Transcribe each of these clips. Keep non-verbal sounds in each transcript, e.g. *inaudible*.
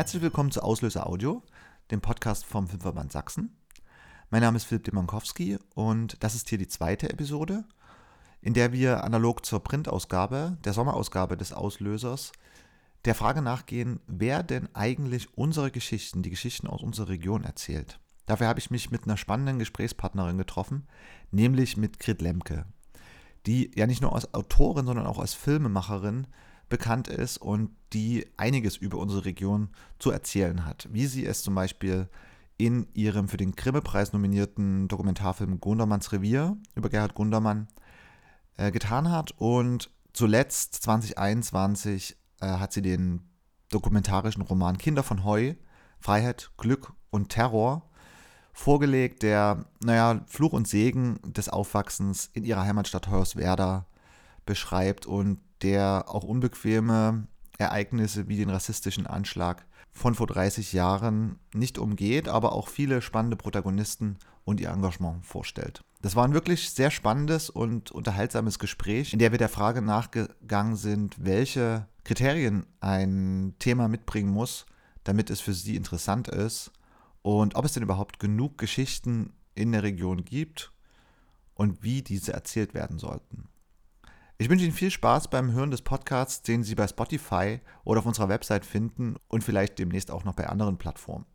Herzlich willkommen zu Auslöser Audio, dem Podcast vom Filmverband Sachsen. Mein Name ist Philipp Demankowski und das ist hier die zweite Episode, in der wir analog zur Printausgabe, der Sommerausgabe des Auslösers, der Frage nachgehen, wer denn eigentlich unsere Geschichten, die Geschichten aus unserer Region erzählt. Dafür habe ich mich mit einer spannenden Gesprächspartnerin getroffen, nämlich mit Grit Lemke, die ja nicht nur als Autorin, sondern auch als Filmemacherin bekannt ist und die einiges über unsere Region zu erzählen hat. Wie sie es zum Beispiel in ihrem für den Grimme-Preis nominierten Dokumentarfilm Gundermanns Revier über Gerhard Gundermann äh, getan hat. Und zuletzt 2021 äh, hat sie den dokumentarischen Roman Kinder von Heu, Freiheit, Glück und Terror vorgelegt, der, naja, Fluch und Segen des Aufwachsens in ihrer Heimatstadt Hoyerswerda beschreibt und der auch unbequeme Ereignisse wie den rassistischen Anschlag von vor 30 Jahren nicht umgeht, aber auch viele spannende Protagonisten und ihr Engagement vorstellt. Das war ein wirklich sehr spannendes und unterhaltsames Gespräch, in der wir der Frage nachgegangen sind, welche Kriterien ein Thema mitbringen muss, damit es für Sie interessant ist und ob es denn überhaupt genug Geschichten in der Region gibt und wie diese erzählt werden sollten. Ich wünsche Ihnen viel Spaß beim Hören des Podcasts, den Sie bei Spotify oder auf unserer Website finden und vielleicht demnächst auch noch bei anderen Plattformen.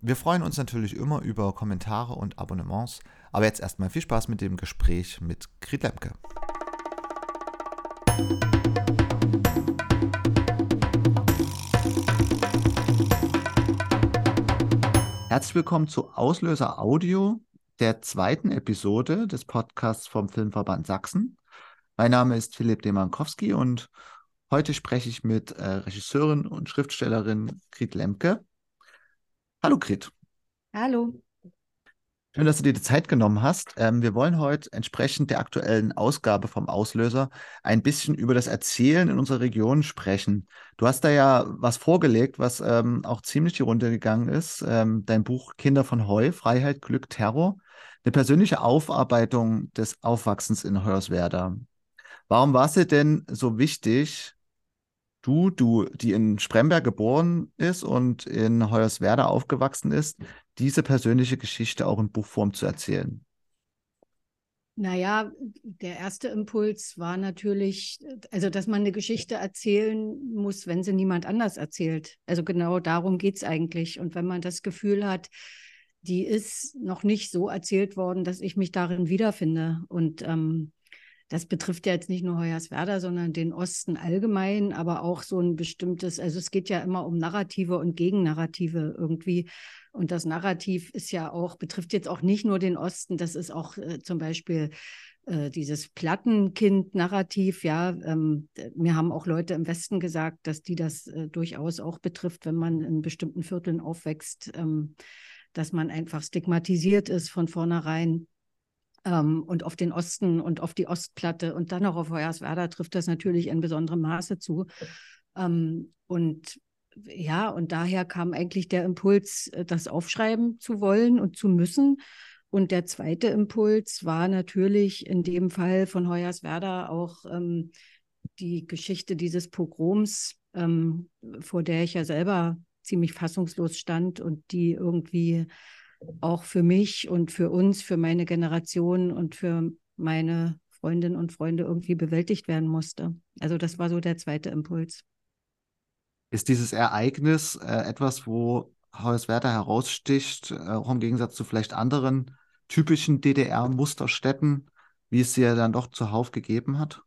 Wir freuen uns natürlich immer über Kommentare und Abonnements, aber jetzt erstmal viel Spaß mit dem Gespräch mit Grit Lemke. Herzlich willkommen zu Auslöser Audio, der zweiten Episode des Podcasts vom Filmverband Sachsen. Mein Name ist Philipp Demankowski und heute spreche ich mit äh, Regisseurin und Schriftstellerin Grit Lemke. Hallo Grit. Hallo. Schön, dass du dir die Zeit genommen hast. Ähm, wir wollen heute entsprechend der aktuellen Ausgabe vom Auslöser ein bisschen über das Erzählen in unserer Region sprechen. Du hast da ja was vorgelegt, was ähm, auch ziemlich die Runde gegangen ist. Ähm, dein Buch Kinder von Heu, Freiheit, Glück, Terror. Eine persönliche Aufarbeitung des Aufwachsens in Hoyerswerda. Warum war es dir denn so wichtig, du, du, die in Spremberg geboren ist und in Hoyerswerda aufgewachsen ist, diese persönliche Geschichte auch in Buchform zu erzählen? Naja, der erste Impuls war natürlich, also dass man eine Geschichte erzählen muss, wenn sie niemand anders erzählt. Also genau darum geht es eigentlich. Und wenn man das Gefühl hat, die ist noch nicht so erzählt worden, dass ich mich darin wiederfinde. Und ähm, das betrifft ja jetzt nicht nur Hoyerswerda, sondern den Osten allgemein, aber auch so ein bestimmtes, also es geht ja immer um Narrative und Gegennarrative irgendwie. Und das Narrativ ist ja auch, betrifft jetzt auch nicht nur den Osten, das ist auch äh, zum Beispiel äh, dieses Plattenkind-Narrativ, ja. Ähm, mir haben auch Leute im Westen gesagt, dass die das äh, durchaus auch betrifft, wenn man in bestimmten Vierteln aufwächst, ähm, dass man einfach stigmatisiert ist von vornherein ähm, und auf den Osten und auf die Ostplatte und dann auch auf Hoyerswerda trifft das natürlich in besonderem Maße zu. Ähm, und ja, und daher kam eigentlich der Impuls, äh, das aufschreiben zu wollen und zu müssen. Und der zweite Impuls war natürlich in dem Fall von Hoyerswerda auch ähm, die Geschichte dieses Pogroms, ähm, vor der ich ja selber ziemlich fassungslos stand und die irgendwie auch für mich und für uns, für meine Generation und für meine Freundinnen und Freunde irgendwie bewältigt werden musste. Also das war so der zweite Impuls. Ist dieses Ereignis äh, etwas, wo Hoyerswerda heraussticht, äh, auch im Gegensatz zu vielleicht anderen typischen DDR-Musterstädten, wie es sie ja dann doch zuhauf gegeben hat?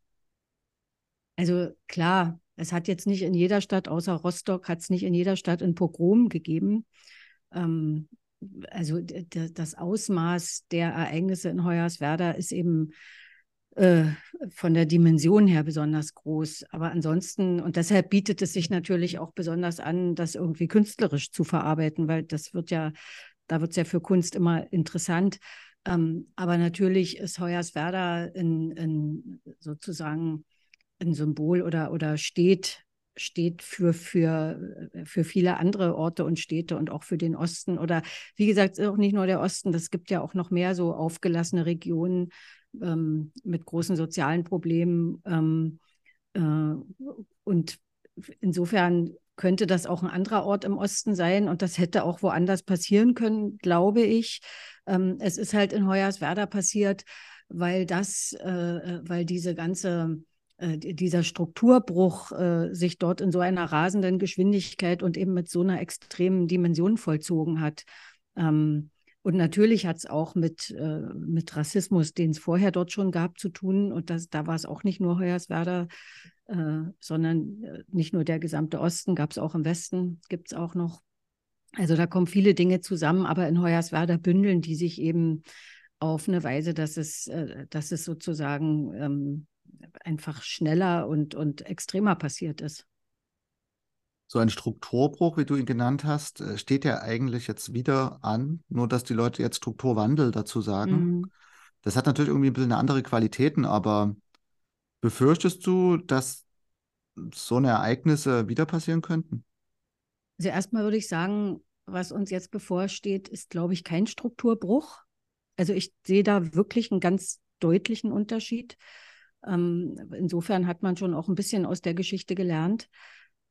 Also klar, es hat jetzt nicht in jeder Stadt, außer Rostock, hat es nicht in jeder Stadt ein Pogrom gegeben. Ähm, also das Ausmaß der Ereignisse in Hoyerswerda ist eben äh, von der Dimension her besonders groß. Aber ansonsten, und deshalb bietet es sich natürlich auch besonders an, das irgendwie künstlerisch zu verarbeiten, weil das wird ja, da wird es ja für Kunst immer interessant. Ähm, aber natürlich ist Hoyerswerda in, in sozusagen ein Symbol oder, oder steht steht für, für, für viele andere Orte und Städte und auch für den Osten. Oder wie gesagt, auch nicht nur der Osten, das gibt ja auch noch mehr so aufgelassene Regionen ähm, mit großen sozialen Problemen. Ähm, äh, und insofern könnte das auch ein anderer Ort im Osten sein und das hätte auch woanders passieren können, glaube ich. Ähm, es ist halt in Hoyerswerda passiert, weil das, äh, äh weil diese ganze äh, dieser Strukturbruch äh, sich dort in so einer rasenden Geschwindigkeit und eben mit so einer extremen Dimension vollzogen hat. Ähm, und natürlich hat es auch mit, äh, mit Rassismus, den es vorher dort schon gab, zu tun. Und das, da war es auch nicht nur Hoyerswerda, äh, sondern äh, nicht nur der gesamte Osten, gab es auch im Westen, gibt es auch noch. Also da kommen viele Dinge zusammen, aber in Hoyerswerda bündeln die sich eben auf eine Weise, dass es, äh, dass es sozusagen ähm, einfach schneller und, und extremer passiert ist so ein Strukturbruch, wie du ihn genannt hast, äh, steht ja eigentlich jetzt wieder an, nur dass die Leute jetzt Strukturwandel dazu sagen. Mhm. Das hat natürlich irgendwie ein bisschen andere Qualitäten, aber befürchtest du, dass so eine Ereignisse wieder passieren könnten? Also erstmal würde ich sagen, was uns jetzt bevorsteht, ist, glaube ich, kein Strukturbruch. Also ich sehe da wirklich einen ganz deutlichen Unterschied. Ähm, insofern hat man schon auch ein bisschen aus der Geschichte gelernt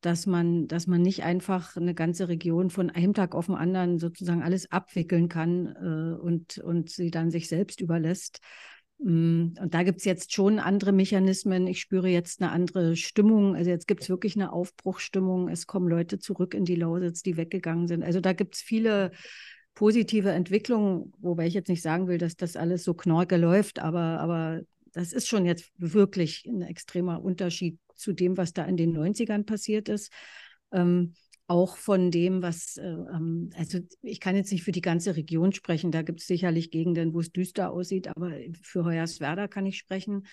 dass man, dass man nicht einfach eine ganze Region von einem Tag auf den anderen sozusagen alles abwickeln kann äh, und, und sie dann sich selbst überlässt. Mm, und da gibt es jetzt schon andere Mechanismen. Ich spüre jetzt eine andere Stimmung. Also jetzt gibt es wirklich eine Aufbruchstimmung. Es kommen Leute zurück in die Lausitz, die weggegangen sind. Also da gibt es viele positive Entwicklungen, wobei ich jetzt nicht sagen will, dass das alles so knorke läuft, aber, aber das ist schon jetzt wirklich ein extremer Unterschied zu dem, was da in den 90ern passiert ist. Ähm, auch von dem, was, äh, ähm, also ich kann jetzt nicht für die ganze Region sprechen, da gibt es sicherlich Gegenden, wo es düster aussieht, aber für Hoyerswerda kann ich sprechen.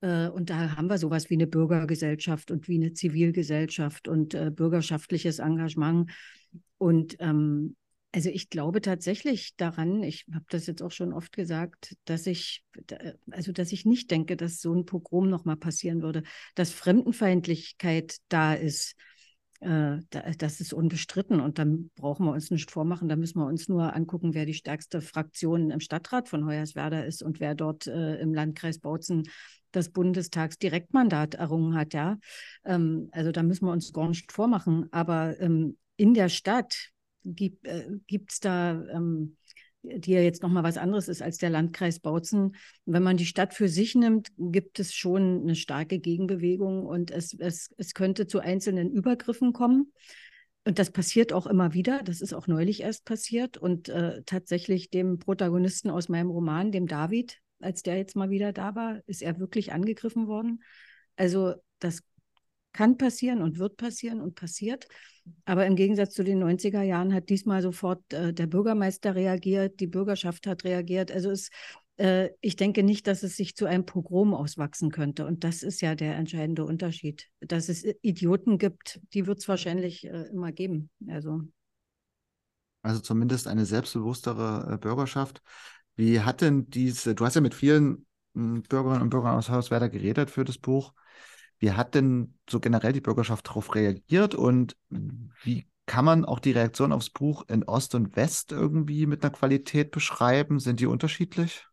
Äh, und da haben wir sowas wie eine Bürgergesellschaft und wie eine Zivilgesellschaft und äh, bürgerschaftliches Engagement. Und ähm, also ich glaube tatsächlich daran, ich habe das jetzt auch schon oft gesagt, dass ich, also dass ich nicht denke, dass so ein Pogrom nochmal passieren würde, dass Fremdenfeindlichkeit da ist. Äh, das ist unbestritten und dann brauchen wir uns nicht vormachen. Da müssen wir uns nur angucken, wer die stärkste Fraktion im Stadtrat von Hoyerswerda ist und wer dort äh, im Landkreis Bautzen das Bundestagsdirektmandat errungen hat. Ja, ähm, also da müssen wir uns gar nicht vormachen. Aber ähm, in der Stadt gibt es äh, da, ähm, die ja jetzt nochmal was anderes ist als der Landkreis Bautzen. Wenn man die Stadt für sich nimmt, gibt es schon eine starke Gegenbewegung und es, es, es könnte zu einzelnen Übergriffen kommen. Und das passiert auch immer wieder. Das ist auch neulich erst passiert. Und äh, tatsächlich dem Protagonisten aus meinem Roman, dem David, als der jetzt mal wieder da war, ist er wirklich angegriffen worden. Also das kann passieren und wird passieren und passiert. Aber im Gegensatz zu den 90er Jahren hat diesmal sofort äh, der Bürgermeister reagiert, die Bürgerschaft hat reagiert. Also es, äh, ich denke nicht, dass es sich zu einem Pogrom auswachsen könnte. Und das ist ja der entscheidende Unterschied. Dass es Idioten gibt, die wird es wahrscheinlich äh, immer geben. Also. also zumindest eine selbstbewusstere äh, Bürgerschaft. Wie hat denn diese, du hast ja mit vielen hm, Bürgerinnen und Bürgern aus Hauswerder geredet für das Buch. Wie hat denn so generell die Bürgerschaft darauf reagiert und wie kann man auch die Reaktion aufs Buch in Ost und West irgendwie mit einer Qualität beschreiben? Sind die unterschiedlich?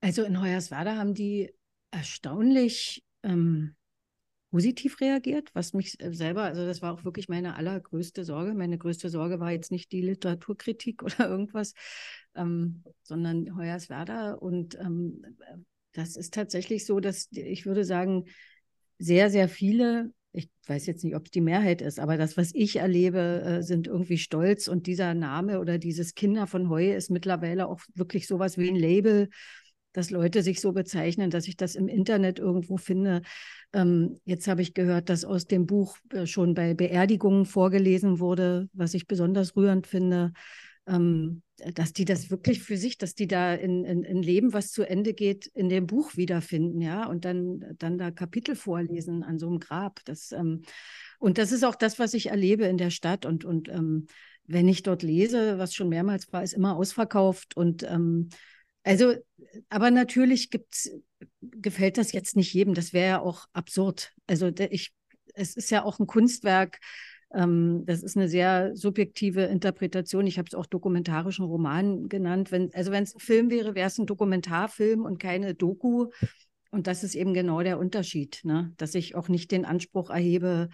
Also in Hoyerswerda haben die erstaunlich ähm, positiv reagiert, was mich selber, also das war auch wirklich meine allergrößte Sorge. Meine größte Sorge war jetzt nicht die Literaturkritik *laughs* oder irgendwas, ähm, sondern Hoyerswerda. Und ähm, das ist tatsächlich so, dass ich würde sagen, sehr, sehr viele, ich weiß jetzt nicht, ob es die Mehrheit ist, aber das, was ich erlebe, äh, sind irgendwie stolz. Und dieser Name oder dieses Kinder von Heu ist mittlerweile auch wirklich sowas wie ein Label, dass Leute sich so bezeichnen, dass ich das im Internet irgendwo finde. Ähm, jetzt habe ich gehört, dass aus dem Buch äh, schon bei Beerdigungen vorgelesen wurde, was ich besonders rührend finde ähm, dass die das wirklich für sich, dass die da in, in, in, Leben, was zu Ende geht, in dem Buch wiederfinden, ja, und dann, dann da Kapitel vorlesen an so einem Grab. Das, ähm, und das ist auch das, was ich erlebe in der Stadt. Und, und ähm, wenn ich dort lese, was schon mehrmals war, ist immer ausverkauft. Und ähm, also, aber natürlich gibt's, gefällt das jetzt nicht jedem. Das wäre ja auch absurd. Also ich, es ist ja auch ein Kunstwerk, ähm, das ist eine sehr subjektive Interpretation. Ich habe es auch dokumentarischen Roman genannt. Wenn, also wenn es ein Film wäre, wäre es ein Dokumentarfilm und keine Doku. Und das ist eben genau der Unterschied, ne? dass ich auch nicht den Anspruch erhebe,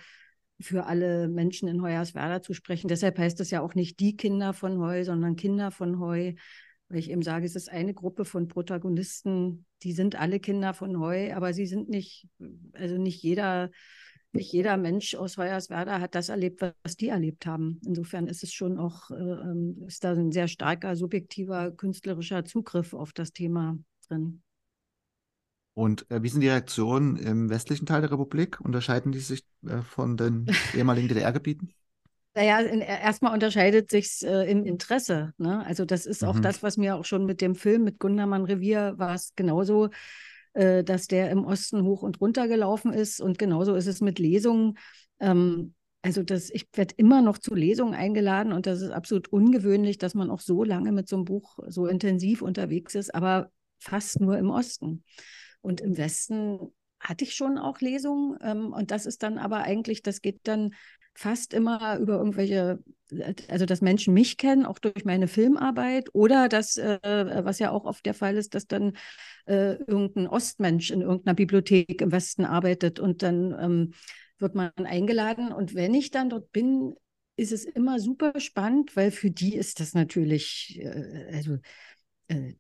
für alle Menschen in Hoyerswerda zu sprechen. Deshalb heißt es ja auch nicht die Kinder von Heu, sondern Kinder von Heu, weil ich eben sage, es ist eine Gruppe von Protagonisten, die sind alle Kinder von Heu, aber sie sind nicht, also nicht jeder, nicht jeder Mensch aus Hoyerswerda hat das erlebt, was die erlebt haben. Insofern ist es schon auch, äh, ähm, ist da ein sehr starker subjektiver künstlerischer Zugriff auf das Thema drin. Und äh, wie sind die Reaktionen im westlichen Teil der Republik? Unterscheiden die sich äh, von den *laughs* ehemaligen DDR-Gebieten? Naja, erstmal unterscheidet sich äh, im Interesse. Ne? Also das ist mhm. auch das, was mir auch schon mit dem Film, mit Gundermann Revier, war es genauso, äh, dass der im Osten hoch und runter gelaufen ist. Und genauso ist es mit Lesungen. Ähm, also das, ich werde immer noch zu Lesungen eingeladen und das ist absolut ungewöhnlich, dass man auch so lange mit so einem Buch so intensiv unterwegs ist, aber fast nur im Osten. Und im Westen hatte ich schon auch Lesungen. Ähm, und das ist dann aber eigentlich, das geht dann fast immer über irgendwelche, also dass Menschen mich kennen, auch durch meine Filmarbeit, oder dass, äh, was ja auch oft der Fall ist, dass dann äh, irgendein Ostmensch in irgendeiner Bibliothek im Westen arbeitet und dann ähm, wird man eingeladen. Und wenn ich dann dort bin, ist es immer super spannend, weil für die ist das natürlich, äh, also äh,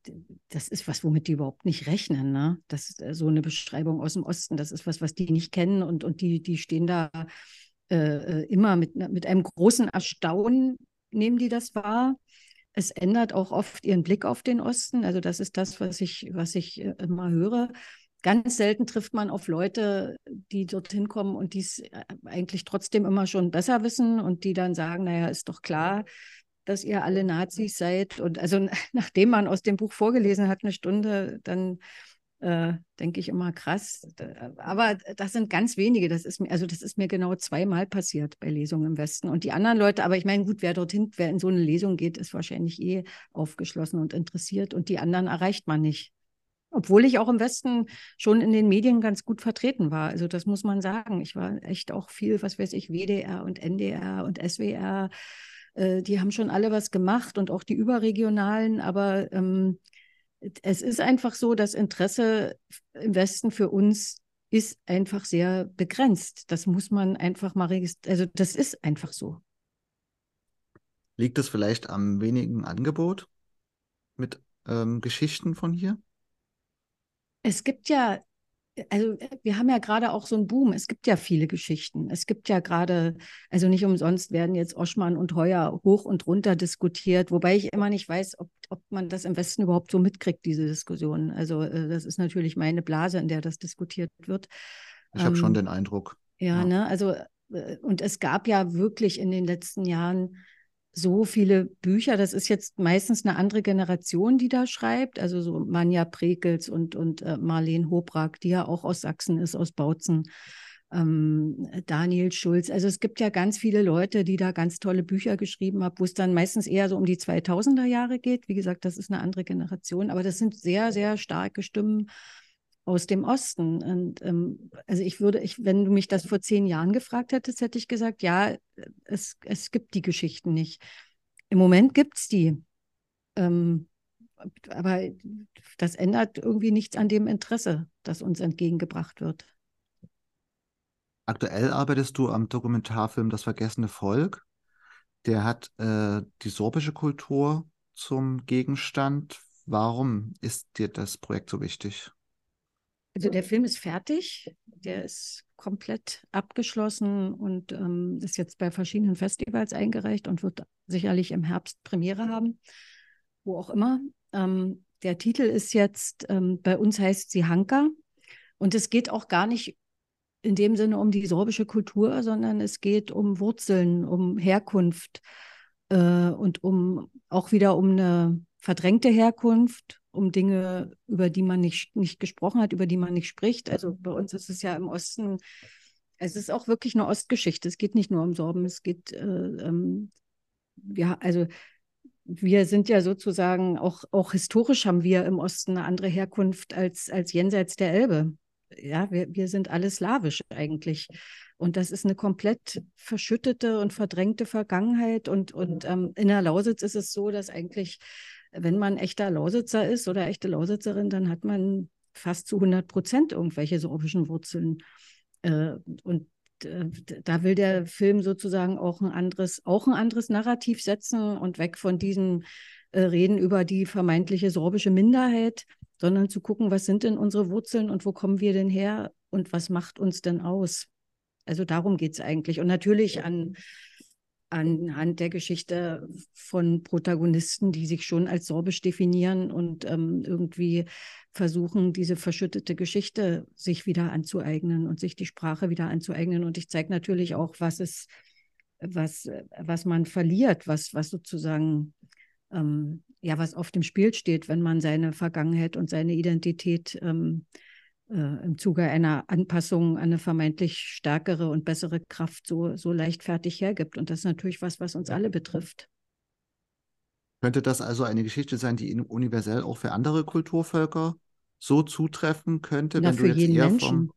das ist was, womit die überhaupt nicht rechnen. Ne? Das ist äh, so eine Beschreibung aus dem Osten. Das ist was, was die nicht kennen und, und die, die stehen da äh, äh immer mit, mit einem großen Erstaunen, nehmen die das wahr. Es ändert auch oft ihren Blick auf den Osten. Also das ist das, was ich, was ich immer höre. Ganz selten trifft man auf Leute, die dorthin kommen und die es eigentlich trotzdem immer schon besser wissen und die dann sagen, naja, ist doch klar, dass ihr alle Nazis seid. Und also *laughs* nachdem man aus dem Buch vorgelesen hat, eine Stunde, dann äh, denke ich immer krass. Aber das sind ganz wenige. Das ist mir, also das ist mir genau zweimal passiert bei Lesungen im Westen. Und die anderen Leute, aber ich meine, gut, wer dorthin, wer in so eine Lesung geht, ist wahrscheinlich eh aufgeschlossen und interessiert. Und die anderen erreicht man nicht. Obwohl ich auch im Westen schon in den Medien ganz gut vertreten war. Also das muss man sagen. Ich war echt auch viel, was weiß ich, WDR und NDR und SWR äh, die haben schon alle was gemacht und auch die überregionalen, aber ähm, es ist einfach so, das Interesse im Westen für uns ist einfach sehr begrenzt. Das muss man einfach mal registrieren. Also das ist einfach so. Liegt es vielleicht am wenigen Angebot mit ähm, Geschichten von hier? Es gibt ja also äh, wir haben ja gerade auch so einen Boom. Es gibt ja viele Geschichten. Es gibt ja gerade, also nicht umsonst werden jetzt Oschmann und Heuer hoch und runter diskutiert, wobei ich immer nicht weiß, ob, ob man das im Westen überhaupt so mitkriegt, diese Diskussionen. Also äh, das ist natürlich meine Blase, in der das diskutiert wird. Ich ähm, habe schon den Eindruck. Ja, ja, ne, also äh, und es gab ja wirklich in den letzten Jahren so viele Bücher. Das ist jetzt meistens eine andere Generation, die da schreibt. Also so Manja Prekels und, und äh, Marlene Hobrack, die ja auch aus Sachsen ist, aus Bautzen. Ähm, Daniel Schulz. Also es gibt ja ganz viele Leute, die da ganz tolle Bücher geschrieben haben, wo es dann meistens eher so um die 2000er Jahre geht. Wie gesagt, das ist eine andere Generation, aber das sind sehr, sehr starke Stimmen aus dem Osten. Und ähm, also ich würde, ich, wenn du mich das vor zehn Jahren gefragt hättest, hätte ich gesagt, ja, es, es gibt die Geschichten nicht. Im Moment gibt es die. Ähm, aber das ändert irgendwie nichts an dem Interesse, das uns entgegengebracht wird. Aktuell arbeitest du am Dokumentarfilm Das vergessene Volk. Der hat äh, die sorbische Kultur zum Gegenstand. Warum ist dir das Projekt so wichtig? Also der Film ist fertig, der ist komplett abgeschlossen und ähm, ist jetzt bei verschiedenen Festivals eingereicht und wird sicherlich im Herbst Premiere haben, wo auch immer. Ähm, der Titel ist jetzt, ähm, bei uns heißt sie Hanka und es geht auch gar nicht in dem Sinne um die sorbische Kultur, sondern es geht um Wurzeln, um Herkunft äh, und um auch wieder um eine verdrängte Herkunft um Dinge, über die man nicht, nicht gesprochen hat, über die man nicht spricht. Also bei uns ist es ja im Osten, es ist auch wirklich eine Ostgeschichte. Es geht nicht nur um Sorben, es geht, äh, ähm, ja, also wir sind ja sozusagen auch, auch historisch haben wir im Osten eine andere Herkunft als, als jenseits der Elbe. Ja, wir, wir sind alle slawisch eigentlich. Und das ist eine komplett verschüttete und verdrängte Vergangenheit. Und, und ähm, in der Lausitz ist es so, dass eigentlich wenn man echter Lausitzer ist oder echte Lausitzerin, dann hat man fast zu 100 Prozent irgendwelche sorbischen Wurzeln. Äh, und da will der Film sozusagen auch ein anderes, auch ein anderes Narrativ setzen und weg von diesem äh, Reden über die vermeintliche sorbische Minderheit, sondern zu gucken, was sind denn unsere Wurzeln und wo kommen wir denn her und was macht uns denn aus? Also darum geht es eigentlich. Und natürlich an anhand der Geschichte von Protagonisten, die sich schon als sorbisch definieren und ähm, irgendwie versuchen, diese verschüttete Geschichte sich wieder anzueignen und sich die Sprache wieder anzueignen. Und ich zeige natürlich auch, was es, was, was man verliert, was, was sozusagen ähm, ja, was auf dem Spiel steht, wenn man seine Vergangenheit und seine Identität ähm, äh, im Zuge einer Anpassung an eine vermeintlich stärkere und bessere Kraft so, so leichtfertig hergibt. Und das ist natürlich was, was uns alle betrifft. Könnte das also eine Geschichte sein, die universell auch für andere Kulturvölker so zutreffen könnte? Na, wenn für jeden Menschen. Vom,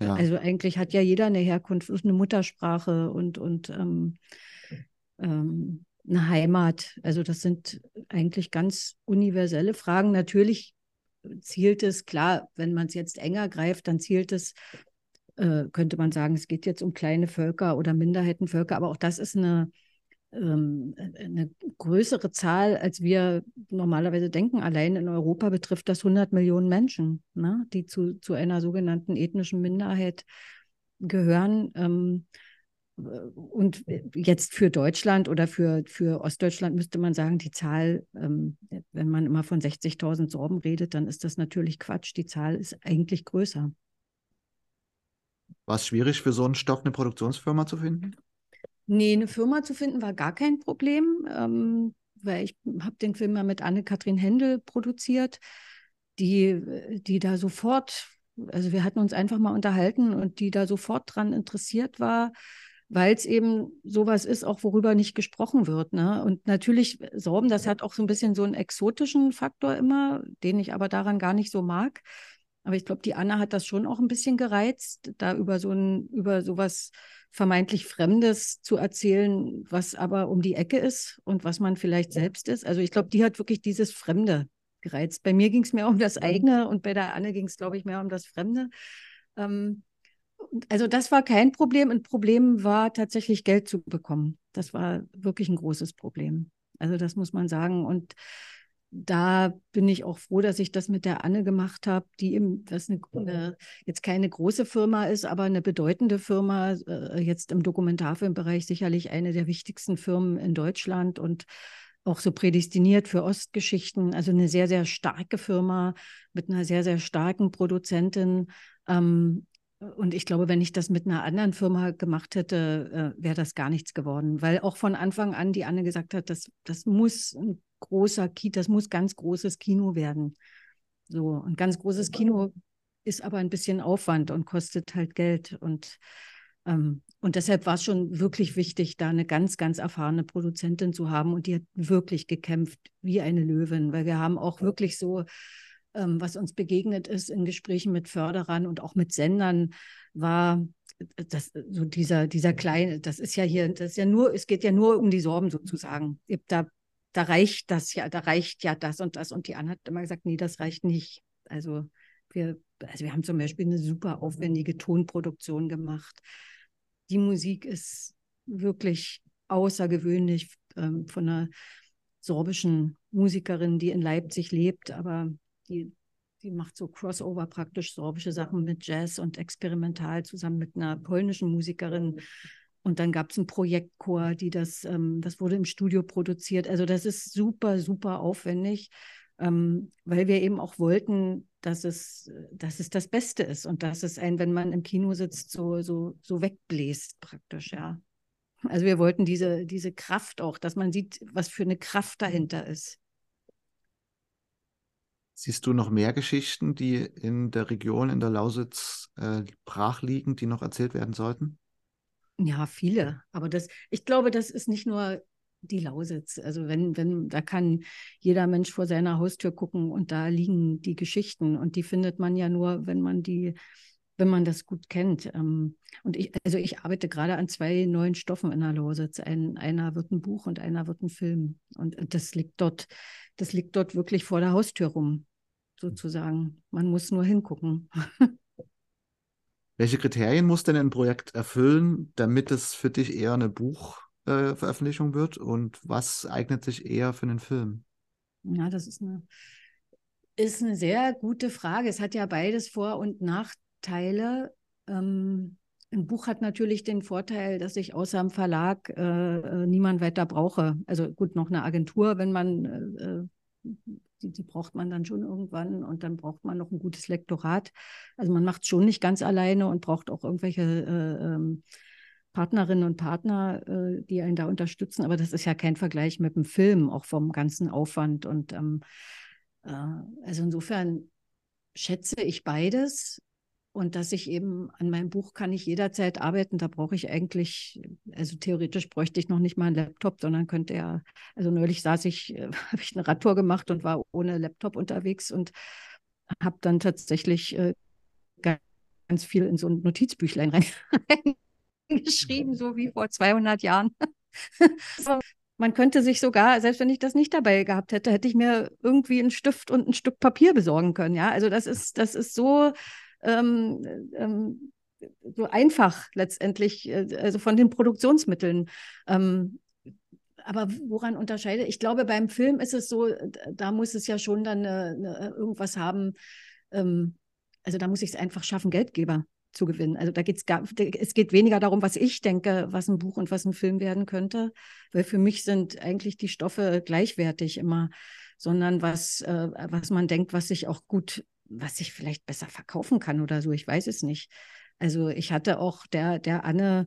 ja. Also eigentlich hat ja jeder eine Herkunft, eine Muttersprache und, und ähm, ähm, eine Heimat. Also das sind eigentlich ganz universelle Fragen. Natürlich zielt es, klar, wenn man es jetzt enger greift, dann zielt es, äh, könnte man sagen, es geht jetzt um kleine Völker oder Minderheitenvölker, aber auch das ist eine, ähm, eine größere Zahl, als wir normalerweise denken. Allein in Europa betrifft das 100 Millionen Menschen, ne, die zu, zu einer sogenannten ethnischen Minderheit gehören. Ähm, und jetzt für Deutschland oder für, für Ostdeutschland müsste man sagen, die Zahl, ähm, wenn man immer von 60.000 Sorben redet, dann ist das natürlich Quatsch. Die Zahl ist eigentlich größer. War es schwierig für so einen Stoff eine Produktionsfirma zu finden? Nee, eine Firma zu finden war gar kein Problem, ähm, weil ich habe den Film ja mit Anne-Kathrin Händel produziert, die, die da sofort, also wir hatten uns einfach mal unterhalten und die da sofort dran interessiert war, weil es eben sowas ist, auch worüber nicht gesprochen wird. Ne? Und natürlich, Sorben, das hat auch so ein bisschen so einen exotischen Faktor immer, den ich aber daran gar nicht so mag. Aber ich glaube, die Anna hat das schon auch ein bisschen gereizt, da über so ein, über sowas vermeintlich Fremdes zu erzählen, was aber um die Ecke ist und was man vielleicht selbst ist. Also ich glaube, die hat wirklich dieses Fremde gereizt. Bei mir ging es mehr um das eigene und bei der Anne ging es, glaube ich, mehr um das Fremde. Ähm, also das war kein Problem. Ein Problem war tatsächlich Geld zu bekommen. Das war wirklich ein großes Problem. Also das muss man sagen. Und da bin ich auch froh, dass ich das mit der Anne gemacht habe, die eben, das eine, eine, jetzt keine große Firma ist, aber eine bedeutende Firma, äh, jetzt im Dokumentarfilmbereich sicherlich eine der wichtigsten Firmen in Deutschland und auch so prädestiniert für Ostgeschichten. Also eine sehr, sehr starke Firma mit einer sehr, sehr starken Produzentin. Ähm, und ich glaube, wenn ich das mit einer anderen Firma gemacht hätte, äh, wäre das gar nichts geworden, weil auch von Anfang an die Anne gesagt hat, das, das muss ein großer Kino, das muss ganz großes Kino werden. So, ein ganz großes Kino ist aber ein bisschen Aufwand und kostet halt Geld. Und, ähm, und deshalb war es schon wirklich wichtig, da eine ganz, ganz erfahrene Produzentin zu haben. Und die hat wirklich gekämpft wie eine Löwin, weil wir haben auch wirklich so ähm, was uns begegnet ist in Gesprächen mit Förderern und auch mit Sendern, war äh, das, so dieser, dieser kleine, das ist ja hier, das ist ja nur, es geht ja nur um die Sorben sozusagen. Da, da reicht das ja, da reicht ja das und das. Und die Anne hat immer gesagt, nee, das reicht nicht. Also wir, also wir haben zum Beispiel eine super aufwendige Tonproduktion gemacht. Die Musik ist wirklich außergewöhnlich ähm, von einer sorbischen Musikerin, die in Leipzig lebt, aber die, die macht so Crossover praktisch, sorbische Sachen mit Jazz und experimental zusammen mit einer polnischen Musikerin. Und dann gab es einen Projektchor, die das, ähm, das wurde im Studio produziert. Also das ist super, super aufwendig, ähm, weil wir eben auch wollten, dass es, dass es das Beste ist und dass es ein, wenn man im Kino sitzt, so, so, so wegbläst praktisch, ja. Also wir wollten diese, diese Kraft auch, dass man sieht, was für eine Kraft dahinter ist. Siehst du noch mehr Geschichten, die in der Region, in der Lausitz äh, brach liegen, die noch erzählt werden sollten? Ja, viele. Aber das, ich glaube, das ist nicht nur die Lausitz. Also wenn, wenn, da kann jeder Mensch vor seiner Haustür gucken und da liegen die Geschichten und die findet man ja nur, wenn man die, wenn man das gut kennt. Ähm, und ich, also ich arbeite gerade an zwei neuen Stoffen in der Lausitz. Ein, einer wird ein Buch und einer wird ein Film. Und das liegt dort, das liegt dort wirklich vor der Haustür rum sozusagen. Man muss nur hingucken. Welche Kriterien muss denn ein Projekt erfüllen, damit es für dich eher eine Buchveröffentlichung äh, wird? Und was eignet sich eher für einen Film? Ja, das ist eine, ist eine sehr gute Frage. Es hat ja beides Vor- und Nachteile. Ähm, ein Buch hat natürlich den Vorteil, dass ich außer dem Verlag äh, äh niemand weiter brauche. Also gut, noch eine Agentur, wenn man äh, äh die, die, braucht man dann schon irgendwann und dann braucht man noch ein gutes Lektorat. Also man macht es schon nicht ganz alleine und braucht auch irgendwelche äh, ähm, Partnerinnen und Partner, äh, die einen da unterstützen. Aber das ist ja kein Vergleich mit dem Film, auch vom ganzen Aufwand. Und ähm, äh, also insofern schätze ich beides. Und dass ich eben an meinem Buch kann ich jederzeit arbeiten, da brauche ich eigentlich, also theoretisch bräuchte ich noch nicht mal einen Laptop, sondern könnte ja, also neulich saß ich, äh, *laughs* habe ich eine Radtour gemacht und war ohne Laptop unterwegs und habe dann tatsächlich äh, ganz viel in so ein Notizbüchlein *laughs* reingeschrieben, so wie vor 200 Jahren. *laughs* Man könnte sich sogar, selbst wenn ich das nicht dabei gehabt hätte, hätte ich mir irgendwie einen Stift und ein Stück Papier besorgen können. Ja, also das ist, das ist so ähm, ähm, so einfach letztendlich, äh, also von den Produktionsmitteln. Ähm, aber woran unterscheidet? Ich glaube, beim Film ist es so, da muss es ja schon dann eine, eine, irgendwas haben. Ähm, also da muss ich es einfach schaffen, Geldgeber zu gewinnen. Also da geht es gar, es geht weniger darum, was ich denke, was ein Buch und was ein Film werden könnte, weil für mich sind eigentlich die Stoffe gleichwertig immer, sondern was, äh, was man denkt, was sich auch gut was ich vielleicht besser verkaufen kann oder so. Ich weiß es nicht. Also ich hatte auch der, der Anne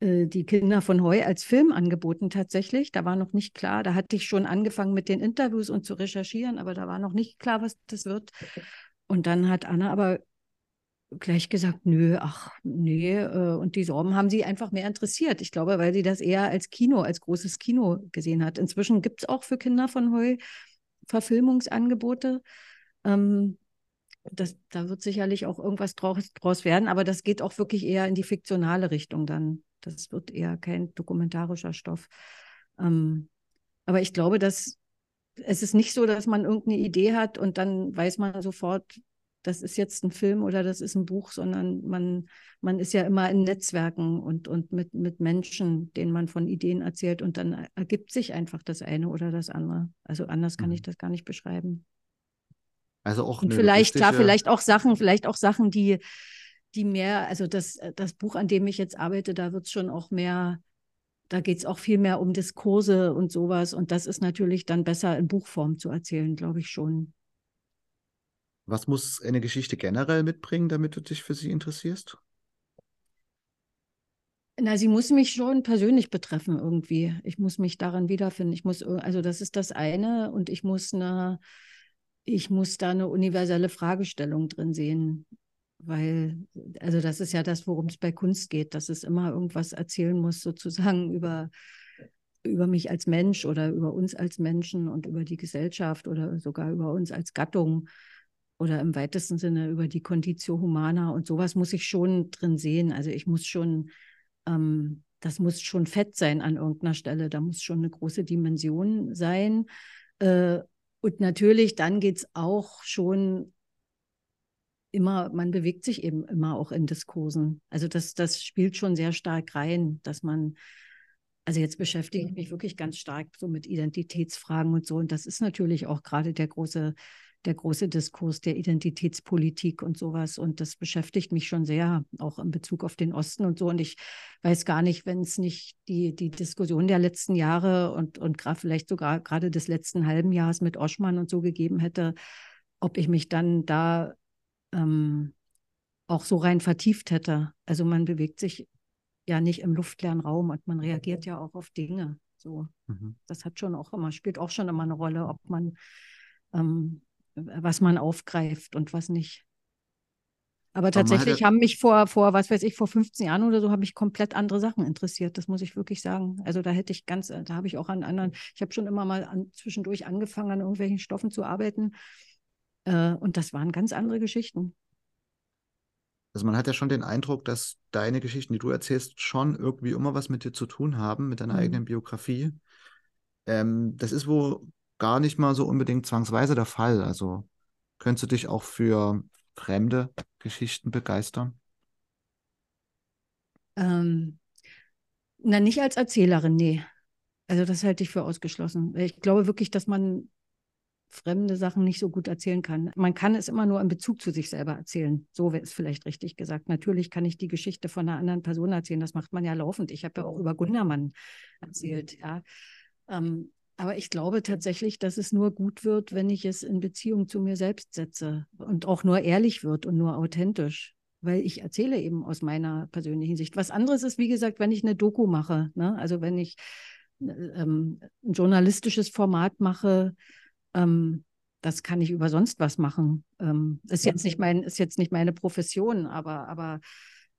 äh, die Kinder von Heu als Film angeboten tatsächlich. Da war noch nicht klar. Da hatte ich schon angefangen mit den Interviews und zu recherchieren, aber da war noch nicht klar, was das wird. Und dann hat Anne aber gleich gesagt, nö, ach, nee. Äh, und die Sorben haben sie einfach mehr interessiert. Ich glaube, weil sie das eher als Kino, als großes Kino gesehen hat. Inzwischen gibt es auch für Kinder von Heu Verfilmungsangebote. Ähm, das, da wird sicherlich auch irgendwas draus, draus werden, aber das geht auch wirklich eher in die fiktionale Richtung dann. Das wird eher kein dokumentarischer Stoff. Ähm, aber ich glaube, dass es ist nicht so, dass man irgendeine Idee hat und dann weiß man sofort, das ist jetzt ein Film oder das ist ein Buch, sondern man, man ist ja immer in Netzwerken und, und mit, mit Menschen, denen man von Ideen erzählt und dann ergibt sich einfach das eine oder das andere. Also anders kann ich mhm. das gar nicht beschreiben. Also auch und vielleicht, klar, vielleicht auch Sachen, vielleicht auch Sachen, die, die mehr, also das, das Buch, an dem ich jetzt arbeite, da wird es schon auch mehr, da geht es auch viel mehr um Diskurse und sowas. Und das ist natürlich dann besser in Buchform zu erzählen, glaube ich schon. Was muss eine Geschichte generell mitbringen, damit du dich für sie interessierst? Na, sie muss mich schon persönlich betreffen irgendwie. Ich muss mich daran wiederfinden. Ich muss, also das ist das eine und ich muss eine, ich muss da eine universelle Fragestellung drin sehen, weil, also das ist ja das, worum es bei Kunst geht, dass es immer irgendwas erzählen muss, sozusagen *laughs* über, über mich als Mensch oder über uns als Menschen und über die Gesellschaft oder sogar über uns als Gattung oder im weitesten Sinne über die Conditio Humana und sowas muss ich schon drin sehen. Also ich muss schon, ähm, das muss schon fett sein an irgendeiner Stelle, da muss schon eine große Dimension sein. Äh, und natürlich, dann geht es auch schon immer, man bewegt sich eben immer auch in Diskursen. Also das, das spielt schon sehr stark rein, dass man, also jetzt beschäftige ich mich wirklich ganz stark so mit Identitätsfragen und so. Und das ist natürlich auch gerade der große der große Diskurs der Identitätspolitik und sowas. Und das beschäftigt mich schon sehr, auch in Bezug auf den Osten und so. Und ich weiß gar nicht, wenn es nicht die, die Diskussion der letzten Jahre und, und gerade vielleicht sogar gerade des letzten halben Jahres mit Oschmann und so gegeben hätte, ob ich mich dann da ähm, auch so rein vertieft hätte. Also man bewegt sich ja nicht im luftleeren Raum und man reagiert ja auch auf Dinge. So, mhm. das hat schon auch immer, spielt auch schon immer eine Rolle, ob man ähm, was man aufgreift und was nicht. Aber tatsächlich haben mich vor, vor, was weiß ich, vor 15 Jahren oder so, habe ich komplett andere Sachen interessiert. Das muss ich wirklich sagen. Also da hätte ich ganz, da habe ich auch an anderen, ich habe schon immer mal an, zwischendurch angefangen, an irgendwelchen Stoffen zu arbeiten. Äh, und das waren ganz andere Geschichten. Also man hat ja schon den Eindruck, dass deine Geschichten, die du erzählst, schon irgendwie immer was mit dir zu tun haben, mit deiner mhm. eigenen Biografie. Ähm, das ist wo gar nicht mal so unbedingt zwangsweise der Fall. Also könntest du dich auch für fremde Geschichten begeistern? Ähm, na, nicht als Erzählerin, nee. Also das halte ich für ausgeschlossen. Ich glaube wirklich, dass man fremde Sachen nicht so gut erzählen kann. Man kann es immer nur in Bezug zu sich selber erzählen. So wäre es vielleicht richtig gesagt. Natürlich kann ich die Geschichte von einer anderen Person erzählen. Das macht man ja laufend. Ich habe ja auch über Gundermann erzählt. Ja. Ähm, aber ich glaube tatsächlich, dass es nur gut wird, wenn ich es in Beziehung zu mir selbst setze und auch nur ehrlich wird und nur authentisch. Weil ich erzähle eben aus meiner persönlichen Sicht. Was anderes ist, wie gesagt, wenn ich eine Doku mache. Ne? Also wenn ich äh, ähm, ein journalistisches Format mache, ähm, das kann ich über sonst was machen. Ähm, ist jetzt nicht mein, ist jetzt nicht meine Profession, aber, aber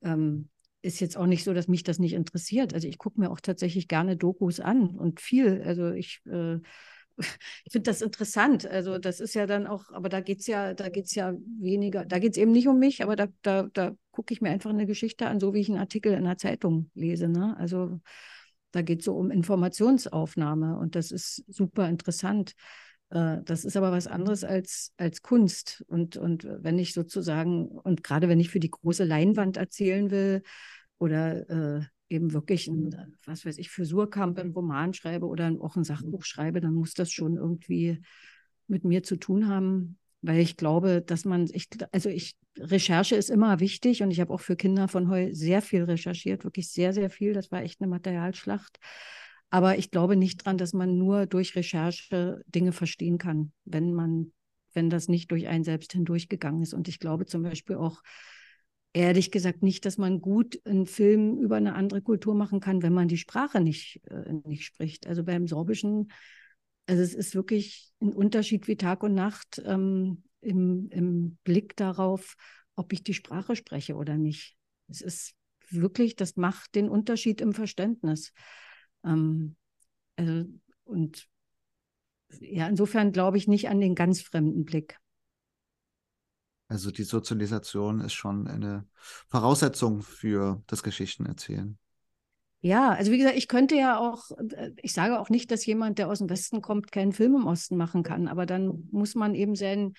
ähm, ist jetzt auch nicht so, dass mich das nicht interessiert. Also ich gucke mir auch tatsächlich gerne Dokus an und viel. Also ich, äh, *laughs* ich finde das interessant. Also das ist ja dann auch, aber da geht es ja, da geht ja weniger, da geht es eben nicht um mich, aber da, da, da gucke ich mir einfach eine Geschichte an, so wie ich einen Artikel in einer Zeitung lese. Ne? Also da geht es so um Informationsaufnahme und das ist super interessant. Äh, das ist aber was anderes als, als Kunst. Und, und wenn ich sozusagen, und gerade wenn ich für die große Leinwand erzählen will oder äh, eben wirklich ein, was weiß ich, für Surkamp einen Roman schreibe oder auch ein Sachbuch schreibe, dann muss das schon irgendwie mit mir zu tun haben, weil ich glaube, dass man, ich, also ich, Recherche ist immer wichtig und ich habe auch für Kinder von Heu sehr viel recherchiert, wirklich sehr, sehr viel. Das war echt eine Materialschlacht. Aber ich glaube nicht dran, dass man nur durch Recherche Dinge verstehen kann, wenn man, wenn das nicht durch einen selbst hindurchgegangen ist. Und ich glaube zum Beispiel auch, ehrlich gesagt nicht, dass man gut einen Film über eine andere Kultur machen kann, wenn man die Sprache nicht, äh, nicht spricht. Also beim Sorbischen, also es ist wirklich ein Unterschied wie Tag und Nacht ähm, im, im Blick darauf, ob ich die Sprache spreche oder nicht. Es ist wirklich, das macht den Unterschied im Verständnis. Ähm, also, und ja, insofern glaube ich nicht an den ganz fremden Blick. Also die Sozialisation ist schon eine Voraussetzung für das Geschichtenerzählen. Ja, also wie gesagt, ich könnte ja auch, ich sage auch nicht, dass jemand, der aus dem Westen kommt, keinen Film im Osten machen kann, aber dann muss man eben seinen,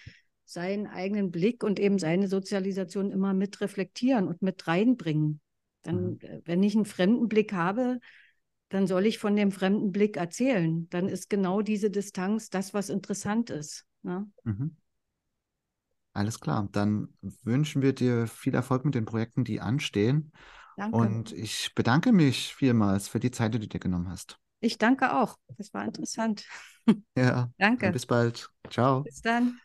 seinen eigenen Blick und eben seine Sozialisation immer mit reflektieren und mit reinbringen. Dann, mhm. wenn ich einen fremden Blick habe, dann soll ich von dem fremden Blick erzählen. Dann ist genau diese Distanz das, was interessant ist. Ne? Mhm. Alles klar. Dann wünschen wir dir viel Erfolg mit den Projekten, die anstehen. Danke. Und ich bedanke mich vielmals für die Zeit, die du dir genommen hast. Ich danke auch. Das war interessant. Ja. *laughs* danke. bis bald. Ciao. Bis dann.